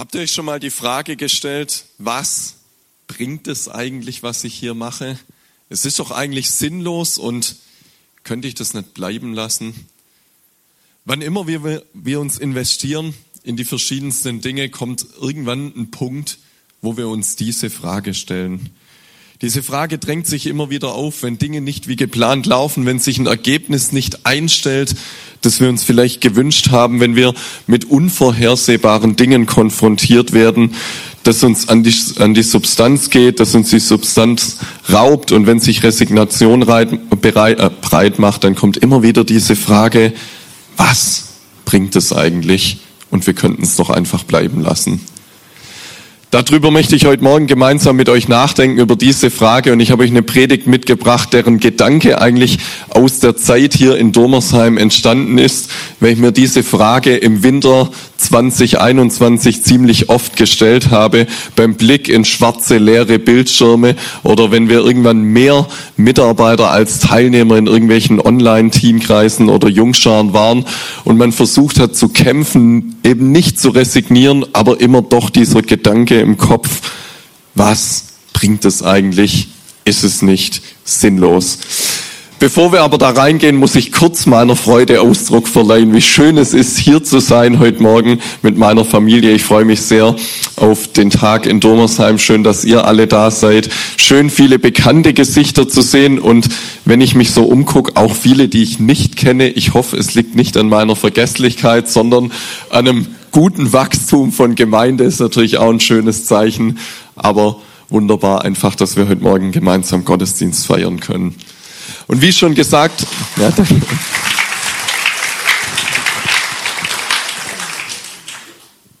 Habt ihr euch schon mal die Frage gestellt, was bringt es eigentlich, was ich hier mache? Es ist doch eigentlich sinnlos und könnte ich das nicht bleiben lassen? Wann immer wir, wir uns investieren in die verschiedensten Dinge, kommt irgendwann ein Punkt, wo wir uns diese Frage stellen. Diese Frage drängt sich immer wieder auf, wenn Dinge nicht wie geplant laufen, wenn sich ein Ergebnis nicht einstellt, das wir uns vielleicht gewünscht haben, wenn wir mit unvorhersehbaren Dingen konfrontiert werden, dass uns an die, an die Substanz geht, dass uns die Substanz raubt und wenn sich Resignation bereit, äh, breit macht, dann kommt immer wieder diese Frage, was bringt es eigentlich? Und wir könnten es doch einfach bleiben lassen. Darüber möchte ich heute Morgen gemeinsam mit euch nachdenken über diese Frage und ich habe euch eine Predigt mitgebracht, deren Gedanke eigentlich aus der Zeit hier in Domersheim entstanden ist, weil ich mir diese Frage im Winter 2021 ziemlich oft gestellt habe, beim Blick in schwarze leere Bildschirme oder wenn wir irgendwann mehr Mitarbeiter als Teilnehmer in irgendwelchen Online-Teamkreisen oder Jungscharen waren und man versucht hat zu kämpfen, eben nicht zu resignieren, aber immer doch dieser Gedanke im Kopf, was bringt es eigentlich? Ist es nicht sinnlos? Bevor wir aber da reingehen, muss ich kurz meiner Freude Ausdruck verleihen, wie schön es ist, hier zu sein heute Morgen mit meiner Familie. Ich freue mich sehr auf den Tag in Domersheim. Schön, dass ihr alle da seid. Schön, viele bekannte Gesichter zu sehen und wenn ich mich so umgucke, auch viele, die ich nicht kenne. Ich hoffe, es liegt nicht an meiner Vergesslichkeit, sondern an einem guten Wachstum von Gemeinde. Ist natürlich auch ein schönes Zeichen, aber wunderbar einfach, dass wir heute Morgen gemeinsam Gottesdienst feiern können. Und wie schon gesagt, ja,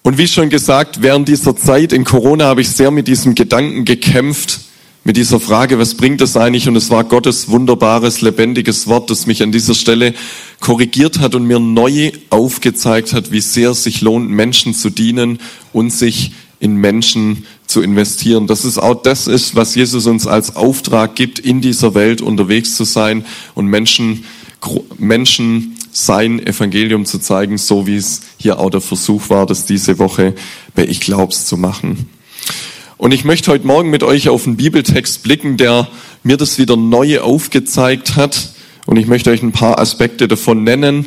und wie schon gesagt, während dieser Zeit in Corona habe ich sehr mit diesem Gedanken gekämpft, mit dieser Frage, was bringt es eigentlich? Und es war Gottes wunderbares, lebendiges Wort, das mich an dieser Stelle korrigiert hat und mir neu aufgezeigt hat, wie sehr es sich lohnt, Menschen zu dienen und sich in Menschen zu investieren. Das ist auch das ist, was Jesus uns als Auftrag gibt, in dieser Welt unterwegs zu sein und Menschen, Menschen sein Evangelium zu zeigen, so wie es hier auch der Versuch war, das diese Woche bei Ich Glaub's zu machen. Und ich möchte heute Morgen mit euch auf einen Bibeltext blicken, der mir das wieder neu aufgezeigt hat. Und ich möchte euch ein paar Aspekte davon nennen.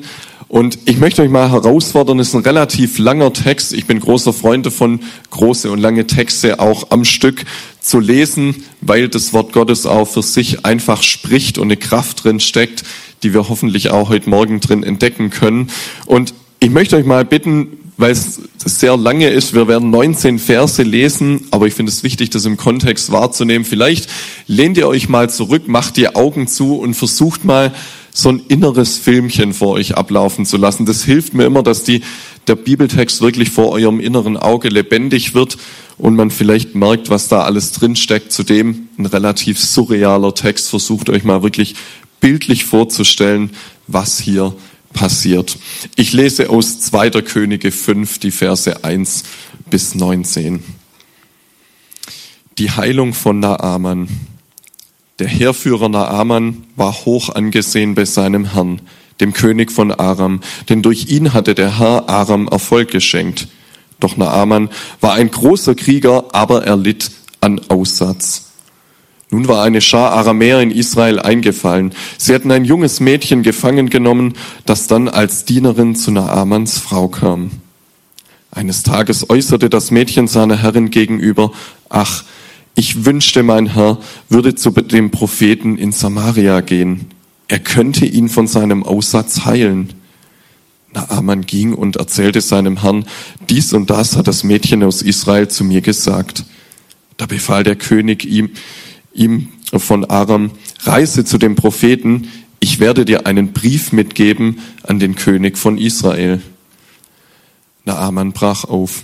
Und ich möchte euch mal herausfordern, es ist ein relativ langer Text. Ich bin großer Freund davon, große und lange Texte auch am Stück zu lesen, weil das Wort Gottes auch für sich einfach spricht und eine Kraft drin steckt, die wir hoffentlich auch heute Morgen drin entdecken können. Und ich möchte euch mal bitten, weil es sehr lange ist. Wir werden 19 Verse lesen, aber ich finde es wichtig, das im Kontext wahrzunehmen. Vielleicht lehnt ihr euch mal zurück, macht die Augen zu und versucht mal so ein inneres Filmchen vor euch ablaufen zu lassen. Das hilft mir immer, dass die, der Bibeltext wirklich vor eurem inneren Auge lebendig wird und man vielleicht merkt, was da alles drin steckt. Zudem ein relativ surrealer Text. Versucht euch mal wirklich bildlich vorzustellen, was hier passiert. Ich lese aus 2. Könige 5 die Verse 1 bis 19. Die Heilung von Naaman. Der Heerführer Naaman war hoch angesehen bei seinem Herrn, dem König von Aram, denn durch ihn hatte der Herr Aram Erfolg geschenkt. Doch Naaman war ein großer Krieger, aber er litt an Aussatz. Nun war eine Schar Aramäer in Israel eingefallen. Sie hatten ein junges Mädchen gefangen genommen, das dann als Dienerin zu Naamans Frau kam. Eines Tages äußerte das Mädchen seiner Herrin gegenüber, ach, ich wünschte, mein Herr würde zu dem Propheten in Samaria gehen. Er könnte ihn von seinem Aussatz heilen. Naaman ging und erzählte seinem Herrn, dies und das hat das Mädchen aus Israel zu mir gesagt. Da befahl der König ihm, ihm von Aram, reise zu dem Propheten, ich werde dir einen Brief mitgeben an den König von Israel. Naaman brach auf.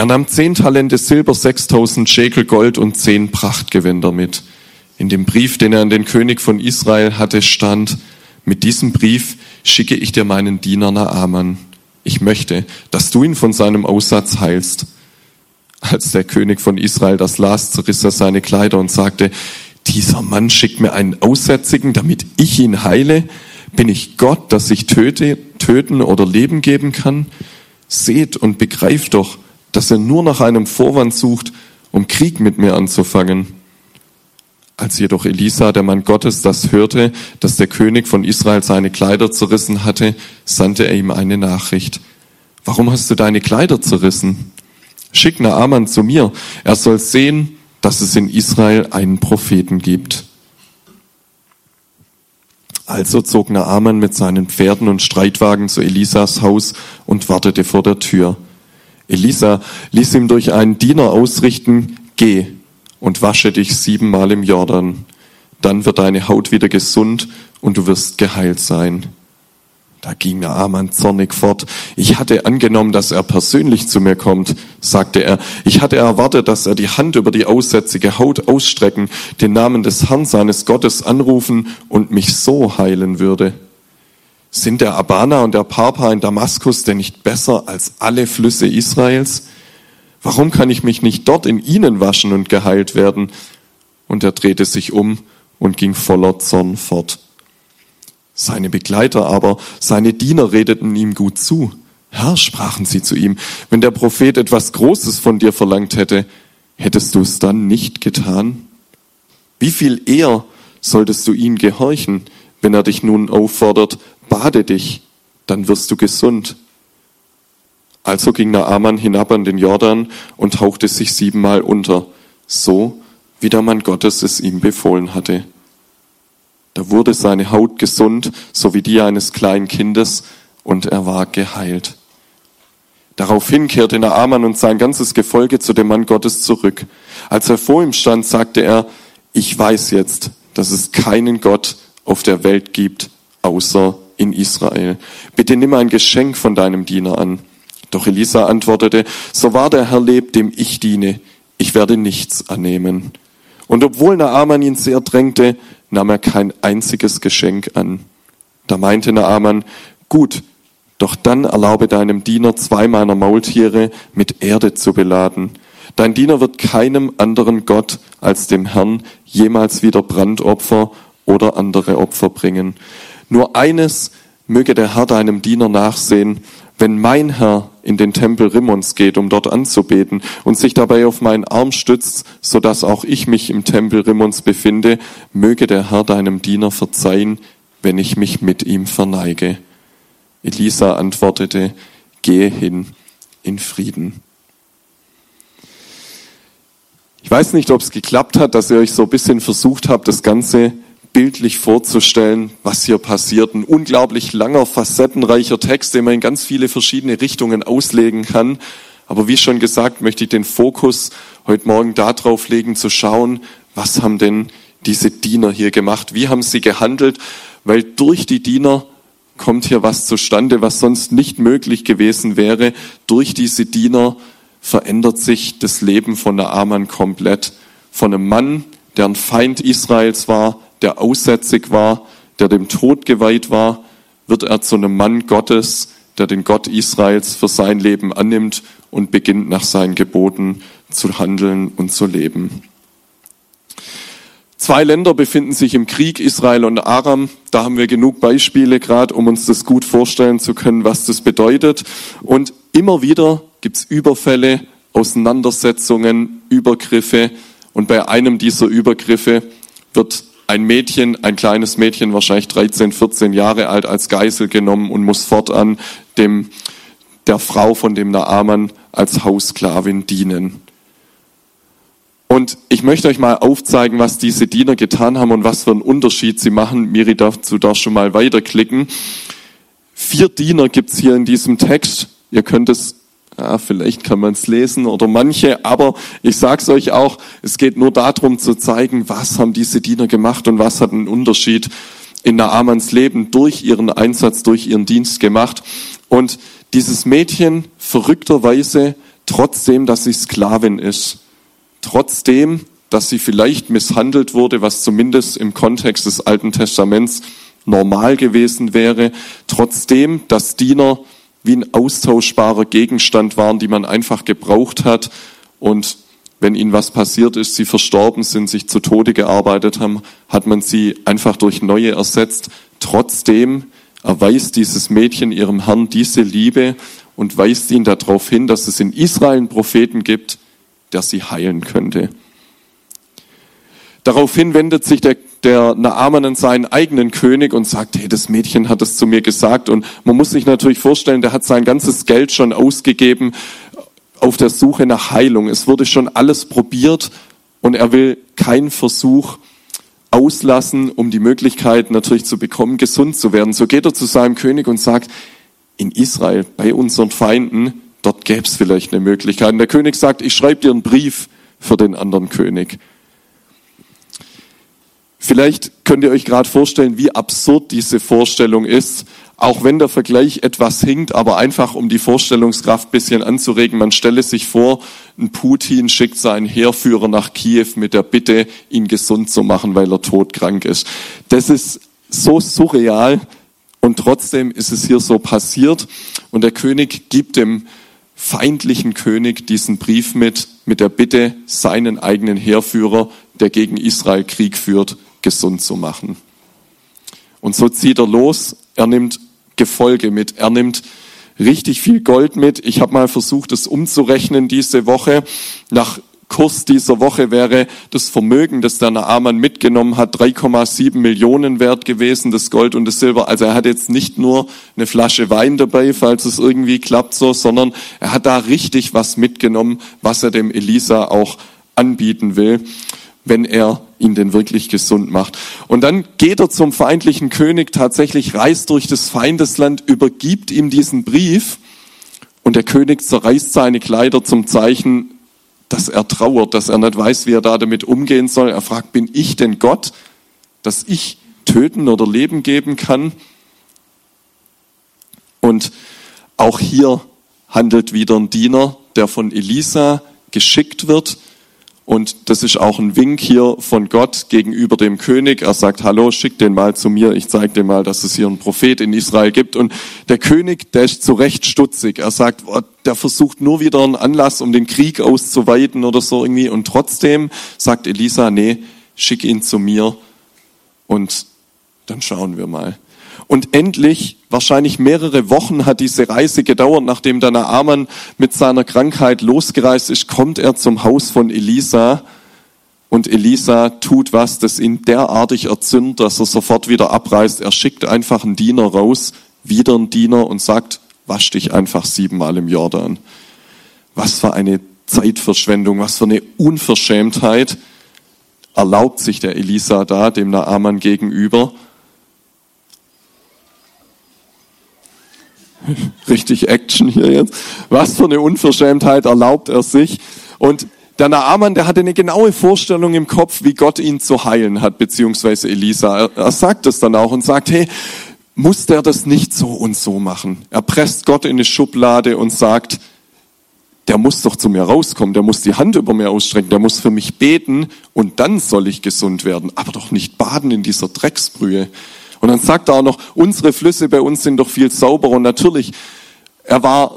Er nahm zehn Talente Silber, sechstausend Schekel Gold und zehn Prachtgewänder mit. In dem Brief, den er an den König von Israel hatte, stand, mit diesem Brief schicke ich dir meinen Diener Naaman. Ich möchte, dass du ihn von seinem Aussatz heilst. Als der König von Israel das las, zerriss er seine Kleider und sagte, dieser Mann schickt mir einen Aussätzigen, damit ich ihn heile. Bin ich Gott, dass ich töte, töten oder Leben geben kann? Seht und begreift doch, dass er nur nach einem Vorwand sucht, um Krieg mit mir anzufangen. Als jedoch Elisa, der Mann Gottes, das hörte, dass der König von Israel seine Kleider zerrissen hatte, sandte er ihm eine Nachricht. Warum hast du deine Kleider zerrissen? Schick Naaman zu mir. Er soll sehen, dass es in Israel einen Propheten gibt. Also zog Naaman mit seinen Pferden und Streitwagen zu Elisas Haus und wartete vor der Tür. Elisa ließ ihm durch einen Diener ausrichten, geh und wasche dich siebenmal im Jordan. Dann wird deine Haut wieder gesund und du wirst geheilt sein. Da ging Naaman zornig fort. Ich hatte angenommen, dass er persönlich zu mir kommt, sagte er. Ich hatte erwartet, dass er die Hand über die aussätzige Haut ausstrecken, den Namen des Herrn seines Gottes anrufen und mich so heilen würde. Sind der Abana und der Parpa in Damaskus denn nicht besser als alle Flüsse Israels? Warum kann ich mich nicht dort in ihnen waschen und geheilt werden? Und er drehte sich um und ging voller Zorn fort. Seine Begleiter aber, seine Diener redeten ihm gut zu. Herr, sprachen sie zu ihm, wenn der Prophet etwas Großes von dir verlangt hätte, hättest du es dann nicht getan? Wie viel eher solltest du ihn gehorchen, wenn er dich nun auffordert, bade dich, dann wirst du gesund. Also ging Naaman hinab an den Jordan und tauchte sich siebenmal unter, so wie der Mann Gottes es ihm befohlen hatte. Da wurde seine Haut gesund, so wie die eines kleinen Kindes, und er war geheilt. Daraufhin kehrte Naaman und sein ganzes Gefolge zu dem Mann Gottes zurück. Als er vor ihm stand, sagte er, ich weiß jetzt, dass es keinen Gott auf der Welt gibt, außer in Israel. Bitte nimm ein Geschenk von deinem Diener an. Doch Elisa antwortete, so wahr der Herr lebt, dem ich diene, ich werde nichts annehmen. Und obwohl Naaman ihn sehr drängte, nahm er kein einziges Geschenk an. Da meinte Naaman, gut, doch dann erlaube deinem Diener zwei meiner Maultiere mit Erde zu beladen. Dein Diener wird keinem anderen Gott als dem Herrn jemals wieder Brandopfer oder andere Opfer bringen. Nur eines möge der Herr deinem Diener nachsehen, wenn mein Herr in den Tempel Rimmons geht, um dort anzubeten und sich dabei auf meinen Arm stützt, so dass auch ich mich im Tempel Rimmons befinde, möge der Herr deinem Diener verzeihen, wenn ich mich mit ihm verneige. Elisa antwortete, gehe hin in Frieden. Ich weiß nicht, ob es geklappt hat, dass ihr euch so ein bisschen versucht habt, das Ganze bildlich vorzustellen, was hier passiert. Ein unglaublich langer, facettenreicher Text, den man in ganz viele verschiedene Richtungen auslegen kann. Aber wie schon gesagt, möchte ich den Fokus heute Morgen darauf legen, zu schauen, was haben denn diese Diener hier gemacht? Wie haben sie gehandelt? Weil durch die Diener kommt hier was zustande, was sonst nicht möglich gewesen wäre. Durch diese Diener verändert sich das Leben von der Amann komplett. Von einem Mann, der ein Feind Israels war, der aussätzig war, der dem Tod geweiht war, wird er zu einem Mann Gottes, der den Gott Israels für sein Leben annimmt und beginnt nach seinen Geboten zu handeln und zu leben. Zwei Länder befinden sich im Krieg, Israel und Aram. Da haben wir genug Beispiele gerade, um uns das gut vorstellen zu können, was das bedeutet. Und immer wieder gibt's Überfälle, Auseinandersetzungen, Übergriffe. Und bei einem dieser Übergriffe wird ein Mädchen, ein kleines Mädchen, wahrscheinlich 13, 14 Jahre alt, als Geisel genommen und muss fortan dem, der Frau von dem Naaman als Haussklavin dienen. Und ich möchte euch mal aufzeigen, was diese Diener getan haben und was für einen Unterschied sie machen. Miri, dazu darfst schon mal weiterklicken. Vier Diener gibt's hier in diesem Text. Ihr könnt es ja, vielleicht kann man es lesen oder manche, aber ich sage es euch auch, es geht nur darum zu zeigen, was haben diese Diener gemacht und was hat einen Unterschied in Naamans Leben durch ihren Einsatz, durch ihren Dienst gemacht. Und dieses Mädchen verrückterweise, trotzdem, dass sie Sklavin ist, trotzdem, dass sie vielleicht misshandelt wurde, was zumindest im Kontext des Alten Testaments normal gewesen wäre, trotzdem, dass Diener wie ein austauschbarer Gegenstand waren, die man einfach gebraucht hat. Und wenn ihnen was passiert ist, sie verstorben sind, sich zu Tode gearbeitet haben, hat man sie einfach durch neue ersetzt. Trotzdem erweist dieses Mädchen ihrem Herrn diese Liebe und weist ihn darauf hin, dass es in Israel einen Propheten gibt, der sie heilen könnte. Daraufhin wendet sich der, der Naaman an seinen eigenen König und sagt, hey, das Mädchen hat es zu mir gesagt. Und man muss sich natürlich vorstellen, der hat sein ganzes Geld schon ausgegeben auf der Suche nach Heilung. Es wurde schon alles probiert und er will keinen Versuch auslassen, um die Möglichkeit natürlich zu bekommen, gesund zu werden. So geht er zu seinem König und sagt, in Israel, bei unseren Feinden, dort gäbe es vielleicht eine Möglichkeit. Und der König sagt, ich schreibe dir einen Brief für den anderen König. Vielleicht könnt ihr euch gerade vorstellen, wie absurd diese Vorstellung ist, auch wenn der Vergleich etwas hinkt, aber einfach um die Vorstellungskraft ein bisschen anzuregen. Man stelle sich vor, ein Putin schickt seinen Heerführer nach Kiew mit der Bitte, ihn gesund zu machen, weil er todkrank ist. Das ist so surreal und trotzdem ist es hier so passiert und der König gibt dem feindlichen König diesen Brief mit, mit der Bitte, seinen eigenen Heerführer, der gegen Israel Krieg führt, gesund zu machen. Und so zieht er los, er nimmt Gefolge mit. Er nimmt richtig viel Gold mit. Ich habe mal versucht, es umzurechnen diese Woche. Nach Kurs dieser Woche wäre das Vermögen, das der Naaman mitgenommen hat, 3,7 Millionen wert gewesen, das Gold und das Silber. Also er hat jetzt nicht nur eine Flasche Wein dabei, falls es irgendwie klappt so, sondern er hat da richtig was mitgenommen, was er dem Elisa auch anbieten will wenn er ihn denn wirklich gesund macht. Und dann geht er zum feindlichen König, tatsächlich reist durch das Feindesland, übergibt ihm diesen Brief und der König zerreißt seine Kleider zum Zeichen, dass er trauert, dass er nicht weiß, wie er da damit umgehen soll. Er fragt, bin ich denn Gott, dass ich töten oder Leben geben kann? Und auch hier handelt wieder ein Diener, der von Elisa geschickt wird, und das ist auch ein Wink hier von Gott gegenüber dem König. Er sagt, hallo, schick den mal zu mir. Ich zeige dir mal, dass es hier einen Prophet in Israel gibt. Und der König, der ist zu Recht stutzig. Er sagt, oh, der versucht nur wieder einen Anlass, um den Krieg auszuweiten oder so irgendwie. Und trotzdem sagt Elisa, nee, schick ihn zu mir. Und dann schauen wir mal. Und endlich, wahrscheinlich mehrere Wochen hat diese Reise gedauert, nachdem der Naaman mit seiner Krankheit losgereist ist, kommt er zum Haus von Elisa. Und Elisa tut was, das ihn derartig erzündet, dass er sofort wieder abreist. Er schickt einfach einen Diener raus, wieder einen Diener und sagt, wasch dich einfach siebenmal im Jordan. Was für eine Zeitverschwendung, was für eine Unverschämtheit erlaubt sich der Elisa da, dem Naaman gegenüber. Richtig Action hier jetzt. Was für eine Unverschämtheit erlaubt er sich. Und der Naaman, der hatte eine genaue Vorstellung im Kopf, wie Gott ihn zu heilen hat, beziehungsweise Elisa. Er, er sagt es dann auch und sagt, hey, muss der das nicht so und so machen? Er presst Gott in eine Schublade und sagt, der muss doch zu mir rauskommen, der muss die Hand über mir ausstrecken, der muss für mich beten und dann soll ich gesund werden, aber doch nicht baden in dieser Drecksbrühe. Und dann sagt er auch noch, unsere Flüsse bei uns sind doch viel sauberer. Und natürlich, er war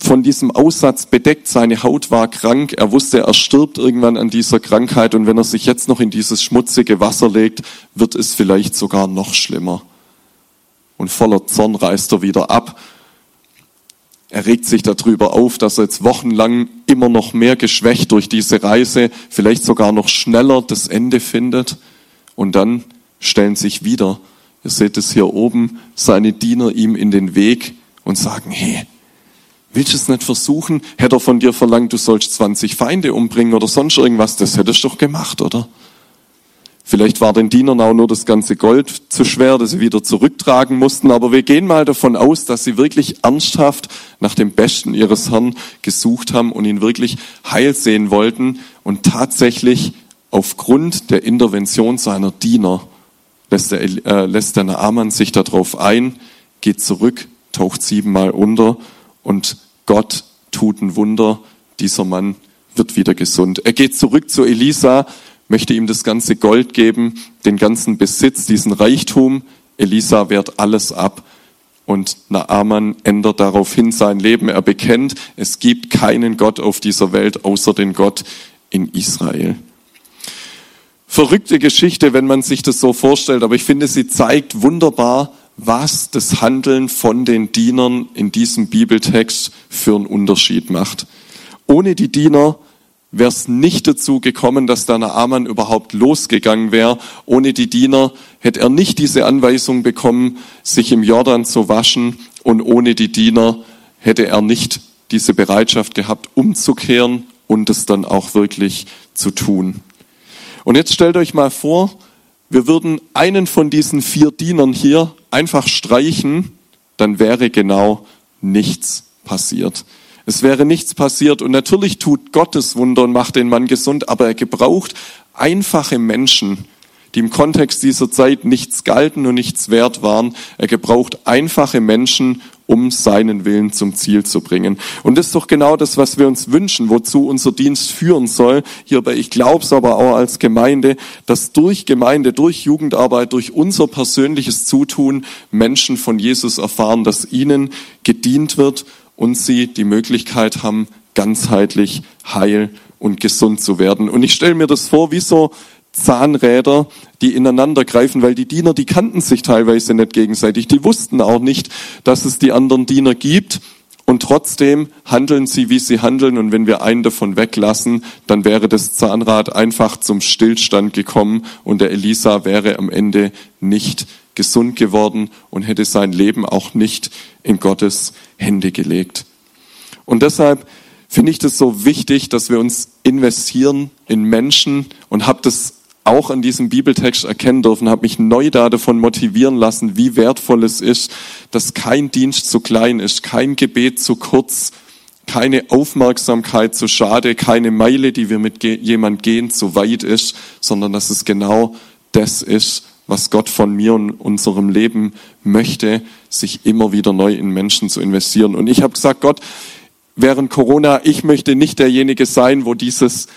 von diesem Aussatz bedeckt, seine Haut war krank, er wusste, er stirbt irgendwann an dieser Krankheit und wenn er sich jetzt noch in dieses schmutzige Wasser legt, wird es vielleicht sogar noch schlimmer. Und voller Zorn reißt er wieder ab. Er regt sich darüber auf, dass er jetzt wochenlang immer noch mehr geschwächt durch diese Reise, vielleicht sogar noch schneller das Ende findet. Und dann stellen sich wieder Ihr seht es hier oben, seine Diener ihm in den Weg und sagen, hey, willst du es nicht versuchen? Hätte er von dir verlangt, du sollst 20 Feinde umbringen oder sonst irgendwas, das hättest du doch gemacht, oder? Vielleicht war den Dienern auch nur das ganze Gold zu schwer, das sie wieder zurücktragen mussten, aber wir gehen mal davon aus, dass sie wirklich ernsthaft nach dem Besten ihres Herrn gesucht haben und ihn wirklich heil sehen wollten und tatsächlich aufgrund der Intervention seiner Diener lässt der, äh, lässt der Naaman sich darauf ein, geht zurück, taucht siebenmal unter und Gott tut ein Wunder. Dieser Mann wird wieder gesund. Er geht zurück zu Elisa, möchte ihm das ganze Gold geben, den ganzen Besitz, diesen Reichtum. Elisa wehrt alles ab und Naaman ändert daraufhin sein Leben. Er bekennt, es gibt keinen Gott auf dieser Welt außer den Gott in Israel verrückte Geschichte, wenn man sich das so vorstellt, aber ich finde, sie zeigt wunderbar, was das Handeln von den Dienern in diesem Bibeltext für einen Unterschied macht. Ohne die Diener wäre es nicht dazu gekommen, dass der Naaman überhaupt losgegangen wäre. Ohne die Diener hätte er nicht diese Anweisung bekommen, sich im Jordan zu waschen. Und ohne die Diener hätte er nicht diese Bereitschaft gehabt, umzukehren und es dann auch wirklich zu tun. Und jetzt stellt euch mal vor, wir würden einen von diesen vier Dienern hier einfach streichen, dann wäre genau nichts passiert. Es wäre nichts passiert und natürlich tut Gottes Wunder und macht den Mann gesund, aber er gebraucht einfache Menschen, die im Kontext dieser Zeit nichts galten und nichts wert waren. Er gebraucht einfache Menschen, um seinen Willen zum Ziel zu bringen. Und das ist doch genau das, was wir uns wünschen, wozu unser Dienst führen soll. Hierbei, ich glaube es aber auch als Gemeinde, dass durch Gemeinde, durch Jugendarbeit, durch unser persönliches Zutun Menschen von Jesus erfahren, dass ihnen gedient wird und sie die Möglichkeit haben, ganzheitlich heil und gesund zu werden. Und ich stelle mir das vor wie so Zahnräder, die ineinander greifen, weil die Diener, die kannten sich teilweise nicht gegenseitig. Die wussten auch nicht, dass es die anderen Diener gibt. Und trotzdem handeln sie, wie sie handeln. Und wenn wir einen davon weglassen, dann wäre das Zahnrad einfach zum Stillstand gekommen und der Elisa wäre am Ende nicht gesund geworden und hätte sein Leben auch nicht in Gottes Hände gelegt. Und deshalb finde ich das so wichtig, dass wir uns investieren in Menschen und habe das auch an diesem Bibeltext erkennen dürfen, habe mich neu da davon motivieren lassen, wie wertvoll es ist, dass kein Dienst zu klein ist, kein Gebet zu kurz, keine Aufmerksamkeit zu schade, keine Meile, die wir mit jemand gehen, zu weit ist, sondern dass es genau das ist, was Gott von mir und unserem Leben möchte, sich immer wieder neu in Menschen zu investieren. Und ich habe gesagt, Gott, während Corona, ich möchte nicht derjenige sein, wo dieses,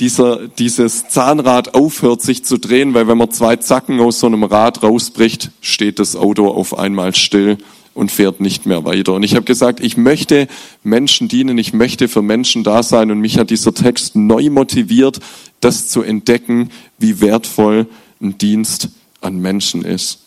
dieser, dieses Zahnrad aufhört, sich zu drehen, weil wenn man zwei Zacken aus so einem Rad rausbricht, steht das Auto auf einmal still und fährt nicht mehr weiter. Und ich habe gesagt, ich möchte Menschen dienen, ich möchte für Menschen da sein. Und mich hat dieser Text neu motiviert, das zu entdecken, wie wertvoll ein Dienst an Menschen ist.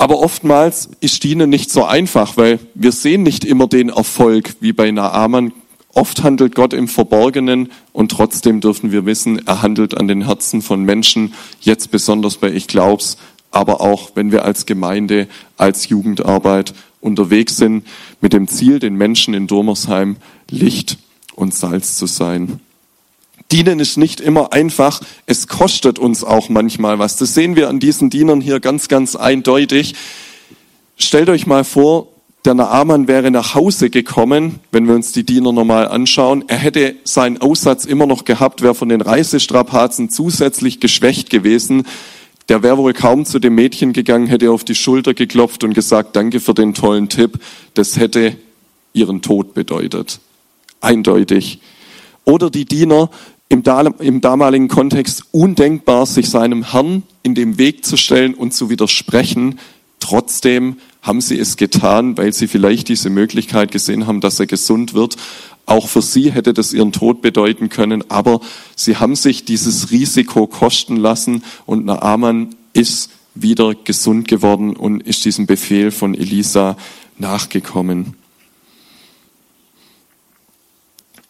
Aber oftmals ist Dienen nicht so einfach, weil wir sehen nicht immer den Erfolg wie bei Naaman. Oft handelt Gott im Verborgenen und trotzdem dürfen wir wissen, er handelt an den Herzen von Menschen, jetzt besonders bei Ich Glaub's, aber auch wenn wir als Gemeinde, als Jugendarbeit unterwegs sind, mit dem Ziel, den Menschen in Dormersheim Licht und Salz zu sein. Dienen ist nicht immer einfach. Es kostet uns auch manchmal was. Das sehen wir an diesen Dienern hier ganz, ganz eindeutig. Stellt euch mal vor, der Naaman wäre nach Hause gekommen, wenn wir uns die Diener nochmal anschauen. Er hätte seinen Aussatz immer noch gehabt, wäre von den Reisestrapazen zusätzlich geschwächt gewesen. Der wäre wohl kaum zu dem Mädchen gegangen, hätte auf die Schulter geklopft und gesagt, danke für den tollen Tipp. Das hätte ihren Tod bedeutet. Eindeutig. Oder die Diener im, damaligen Kontext undenkbar, sich seinem Herrn in dem Weg zu stellen und zu widersprechen. Trotzdem haben sie es getan, weil sie vielleicht diese Möglichkeit gesehen haben, dass er gesund wird. Auch für sie hätte das ihren Tod bedeuten können, aber sie haben sich dieses Risiko kosten lassen und Naaman ist wieder gesund geworden und ist diesem Befehl von Elisa nachgekommen.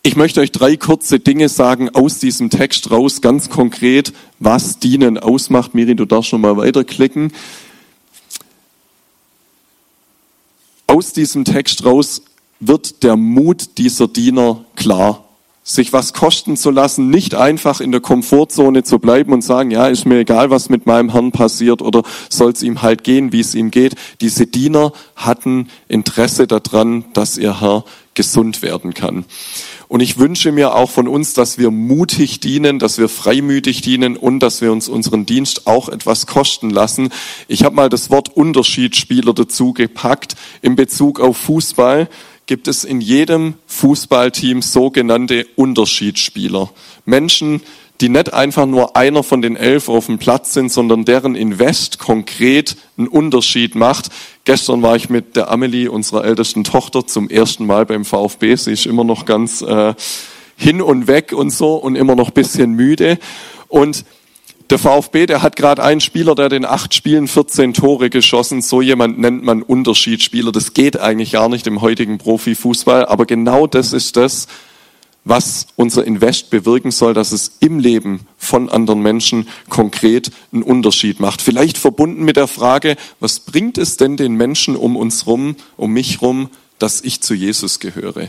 Ich möchte euch drei kurze Dinge sagen aus diesem Text raus, ganz konkret, was Dienen ausmacht. Miri, du darfst schon mal weiterklicken. Aus diesem Text raus wird der Mut dieser Diener klar sich was kosten zu lassen, nicht einfach in der Komfortzone zu bleiben und sagen, ja, ist mir egal, was mit meinem Herrn passiert oder soll es ihm halt gehen, wie es ihm geht. Diese Diener hatten Interesse daran, dass ihr Herr gesund werden kann. Und ich wünsche mir auch von uns, dass wir mutig dienen, dass wir freimütig dienen und dass wir uns unseren Dienst auch etwas kosten lassen. Ich habe mal das Wort Unterschiedsspieler dazu gepackt in Bezug auf Fußball gibt es in jedem Fußballteam sogenannte Unterschiedsspieler. Menschen, die nicht einfach nur einer von den elf auf dem Platz sind, sondern deren Invest konkret einen Unterschied macht. Gestern war ich mit der Amelie, unserer ältesten Tochter, zum ersten Mal beim VfB. Sie ist immer noch ganz äh, hin und weg und so und immer noch bisschen müde. Und Der VfB, der hat gerade einen Spieler, der den acht Spielen 14 Tore geschossen. So jemand nennt man Unterschiedsspieler. Das geht eigentlich gar nicht im heutigen Profifußball. Aber genau das ist das, was unser Invest bewirken soll, dass es im Leben von anderen Menschen konkret einen Unterschied macht. Vielleicht verbunden mit der Frage, was bringt es denn den Menschen um uns rum, um mich rum, dass ich zu Jesus gehöre?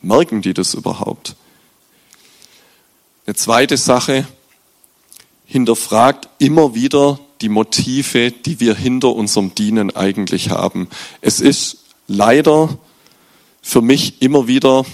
Merken die das überhaupt? Eine zweite Sache, hinterfragt immer wieder die Motive, die wir hinter unserem Dienen eigentlich haben. Es ist leider für mich immer wieder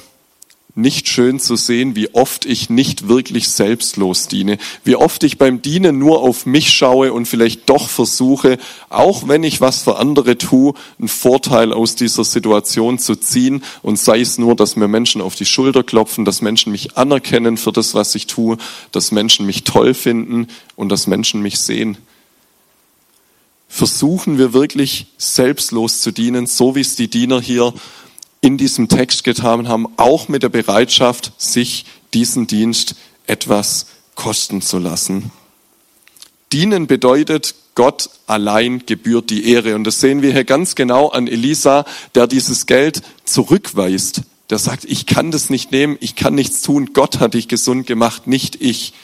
nicht schön zu sehen, wie oft ich nicht wirklich selbstlos diene, wie oft ich beim Dienen nur auf mich schaue und vielleicht doch versuche, auch wenn ich was für andere tue, einen Vorteil aus dieser Situation zu ziehen und sei es nur, dass mir Menschen auf die Schulter klopfen, dass Menschen mich anerkennen für das, was ich tue, dass Menschen mich toll finden und dass Menschen mich sehen. Versuchen wir wirklich selbstlos zu dienen, so wie es die Diener hier in diesem Text getan haben, auch mit der Bereitschaft, sich diesen Dienst etwas kosten zu lassen. Dienen bedeutet, Gott allein gebührt die Ehre. Und das sehen wir hier ganz genau an Elisa, der dieses Geld zurückweist. Der sagt, ich kann das nicht nehmen, ich kann nichts tun, Gott hat dich gesund gemacht, nicht ich.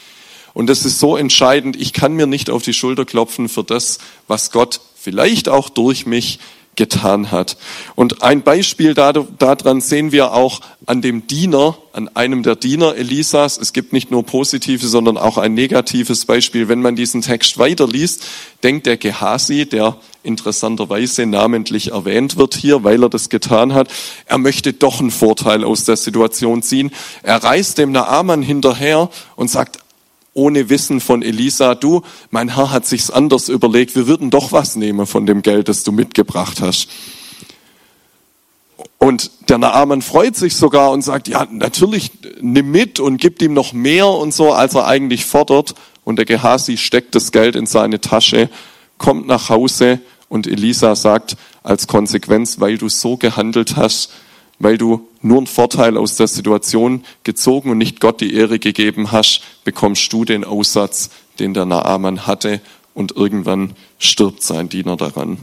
Und das ist so entscheidend, ich kann mir nicht auf die Schulter klopfen für das, was Gott vielleicht auch durch mich getan hat. Und ein Beispiel daran sehen wir auch an dem Diener, an einem der Diener Elisas. Es gibt nicht nur positive, sondern auch ein negatives Beispiel. Wenn man diesen Text weiterliest, denkt der Gehasi, der interessanterweise namentlich erwähnt wird hier, weil er das getan hat, er möchte doch einen Vorteil aus der Situation ziehen. Er reist dem Naaman hinterher und sagt, ohne Wissen von Elisa, du, mein Herr hat sich's anders überlegt, wir würden doch was nehmen von dem Geld, das du mitgebracht hast. Und der Naaman freut sich sogar und sagt, ja, natürlich, nimm mit und gibt ihm noch mehr und so, als er eigentlich fordert. Und der Gehasi steckt das Geld in seine Tasche, kommt nach Hause und Elisa sagt als Konsequenz, weil du so gehandelt hast, weil du nur einen Vorteil aus der Situation gezogen und nicht Gott die Ehre gegeben hast, bekommst du den Aussatz, den der Naaman hatte und irgendwann stirbt sein Diener daran.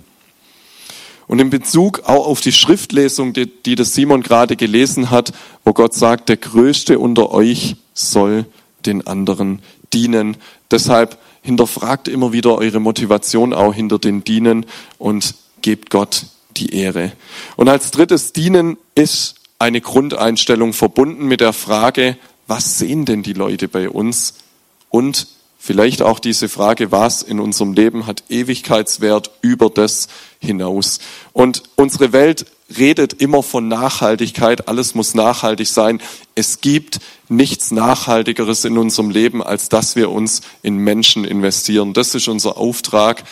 Und in Bezug auch auf die Schriftlesung, die, die das Simon gerade gelesen hat, wo Gott sagt, der Größte unter euch soll den anderen dienen. Deshalb hinterfragt immer wieder eure Motivation auch hinter den Dienen und gebt Gott die Ehre. Und als drittes Dienen ist eine Grundeinstellung verbunden mit der Frage, was sehen denn die Leute bei uns? Und vielleicht auch diese Frage, was in unserem Leben hat Ewigkeitswert über das hinaus? Und unsere Welt redet immer von Nachhaltigkeit, alles muss nachhaltig sein. Es gibt nichts Nachhaltigeres in unserem Leben, als dass wir uns in Menschen investieren. Das ist unser Auftrag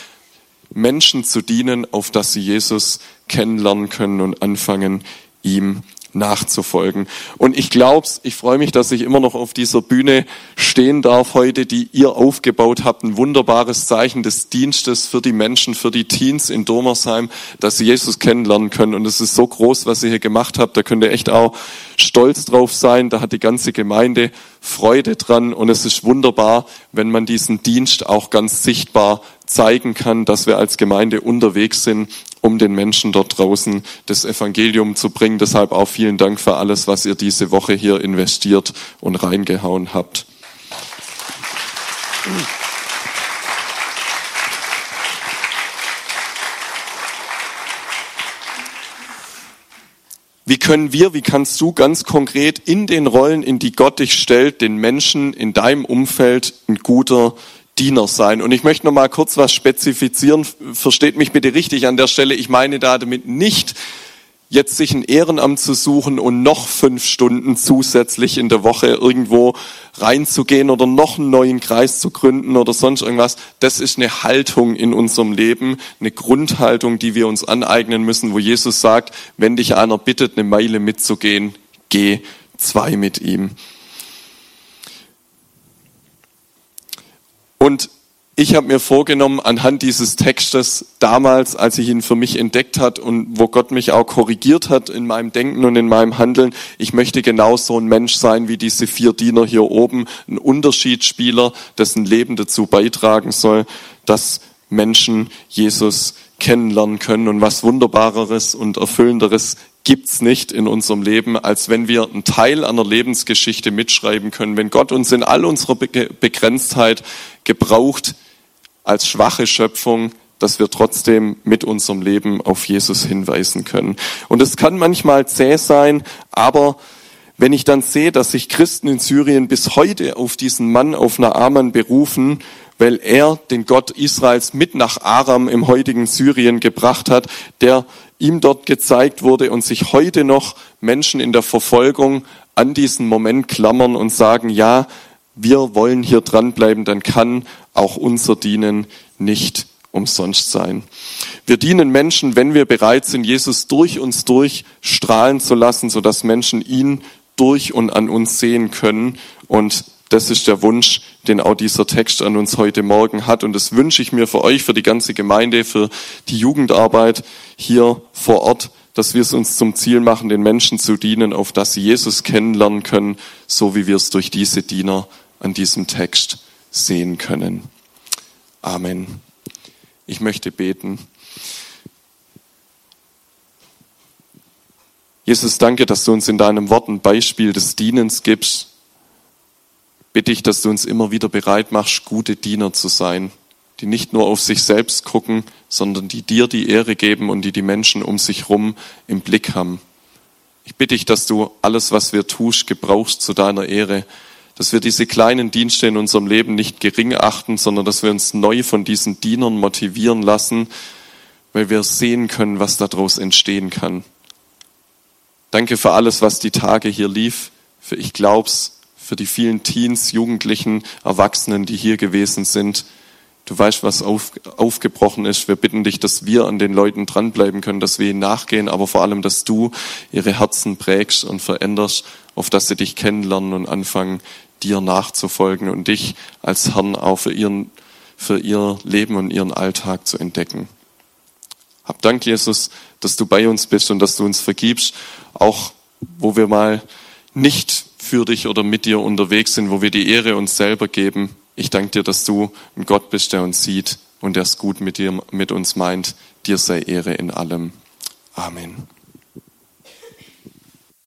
Menschen zu dienen, auf dass sie Jesus kennenlernen können und anfangen, ihm nachzufolgen. Und ich glaub's, ich freue mich, dass ich immer noch auf dieser Bühne stehen darf heute, die ihr aufgebaut habt. Ein wunderbares Zeichen des Dienstes für die Menschen, für die Teens in Domersheim, dass sie Jesus kennenlernen können. Und es ist so groß, was ihr hier gemacht habt. Da könnt ihr echt auch stolz drauf sein. Da hat die ganze Gemeinde Freude dran. Und es ist wunderbar, wenn man diesen Dienst auch ganz sichtbar zeigen kann, dass wir als Gemeinde unterwegs sind um den Menschen dort draußen das Evangelium zu bringen. Deshalb auch vielen Dank für alles, was ihr diese Woche hier investiert und reingehauen habt. Wie können wir, wie kannst du ganz konkret in den Rollen, in die Gott dich stellt, den Menschen in deinem Umfeld ein guter Diener sein. Und ich möchte noch mal kurz was spezifizieren. Versteht mich bitte richtig an der Stelle. Ich meine da damit nicht, jetzt sich ein Ehrenamt zu suchen und noch fünf Stunden zusätzlich in der Woche irgendwo reinzugehen oder noch einen neuen Kreis zu gründen oder sonst irgendwas. Das ist eine Haltung in unserem Leben, eine Grundhaltung, die wir uns aneignen müssen, wo Jesus sagt, wenn dich einer bittet, eine Meile mitzugehen, geh zwei mit ihm. Und ich habe mir vorgenommen, anhand dieses Textes damals, als ich ihn für mich entdeckt hat und wo Gott mich auch korrigiert hat in meinem Denken und in meinem Handeln, ich möchte genau so ein Mensch sein wie diese vier Diener hier oben, ein Unterschiedsspieler, dessen Leben dazu beitragen soll, dass Menschen Jesus kennenlernen können und was Wunderbareres und Erfüllenderes gibt's nicht in unserem Leben, als wenn wir einen Teil einer Lebensgeschichte mitschreiben können, wenn Gott uns in all unserer Begrenztheit gebraucht, als schwache Schöpfung, dass wir trotzdem mit unserem Leben auf Jesus hinweisen können. Und es kann manchmal zäh sein, aber wenn ich dann sehe, dass sich Christen in Syrien bis heute auf diesen Mann, auf Naaman berufen, weil er den Gott Israels mit nach Aram im heutigen Syrien gebracht hat, der ihm dort gezeigt wurde und sich heute noch Menschen in der Verfolgung an diesen Moment klammern und sagen, ja, wir wollen hier dranbleiben, dann kann auch unser Dienen nicht umsonst sein. Wir dienen Menschen, wenn wir bereit sind, Jesus durch uns durch strahlen zu lassen, sodass Menschen ihn durch und an uns sehen können. Und das ist der Wunsch, den auch dieser Text an uns heute Morgen hat. Und das wünsche ich mir für euch, für die ganze Gemeinde, für die Jugendarbeit hier vor Ort, dass wir es uns zum Ziel machen, den Menschen zu dienen, auf dass sie Jesus kennenlernen können, so wie wir es durch diese Diener an diesem Text sehen können. Amen. Ich möchte beten. Jesus, danke, dass du uns in deinem Wort ein Beispiel des Dienens gibst. Bitte ich, dass du uns immer wieder bereit machst, gute Diener zu sein, die nicht nur auf sich selbst gucken, sondern die dir die Ehre geben und die die Menschen um sich herum im Blick haben. Ich bitte dich, dass du alles, was wir tust, gebrauchst zu deiner Ehre, dass wir diese kleinen Dienste in unserem Leben nicht gering achten, sondern dass wir uns neu von diesen Dienern motivieren lassen, weil wir sehen können, was daraus entstehen kann. Danke für alles, was die Tage hier lief, für ich glaub's, für die vielen Teens, Jugendlichen, Erwachsenen, die hier gewesen sind. Du weißt, was auf, aufgebrochen ist. Wir bitten dich, dass wir an den Leuten dranbleiben können, dass wir ihnen nachgehen, aber vor allem, dass du ihre Herzen prägst und veränderst, auf dass sie dich kennenlernen und anfangen, dir nachzufolgen und dich als Herrn auch für, ihren, für ihr Leben und ihren Alltag zu entdecken. Hab Dank, Jesus, dass du bei uns bist und dass du uns vergibst, auch wo wir mal nicht für dich oder mit dir unterwegs sind, wo wir die Ehre uns selber geben. Ich danke dir, dass du ein Gott bist, der uns sieht und der es gut mit dir, mit uns meint. Dir sei Ehre in allem. Amen.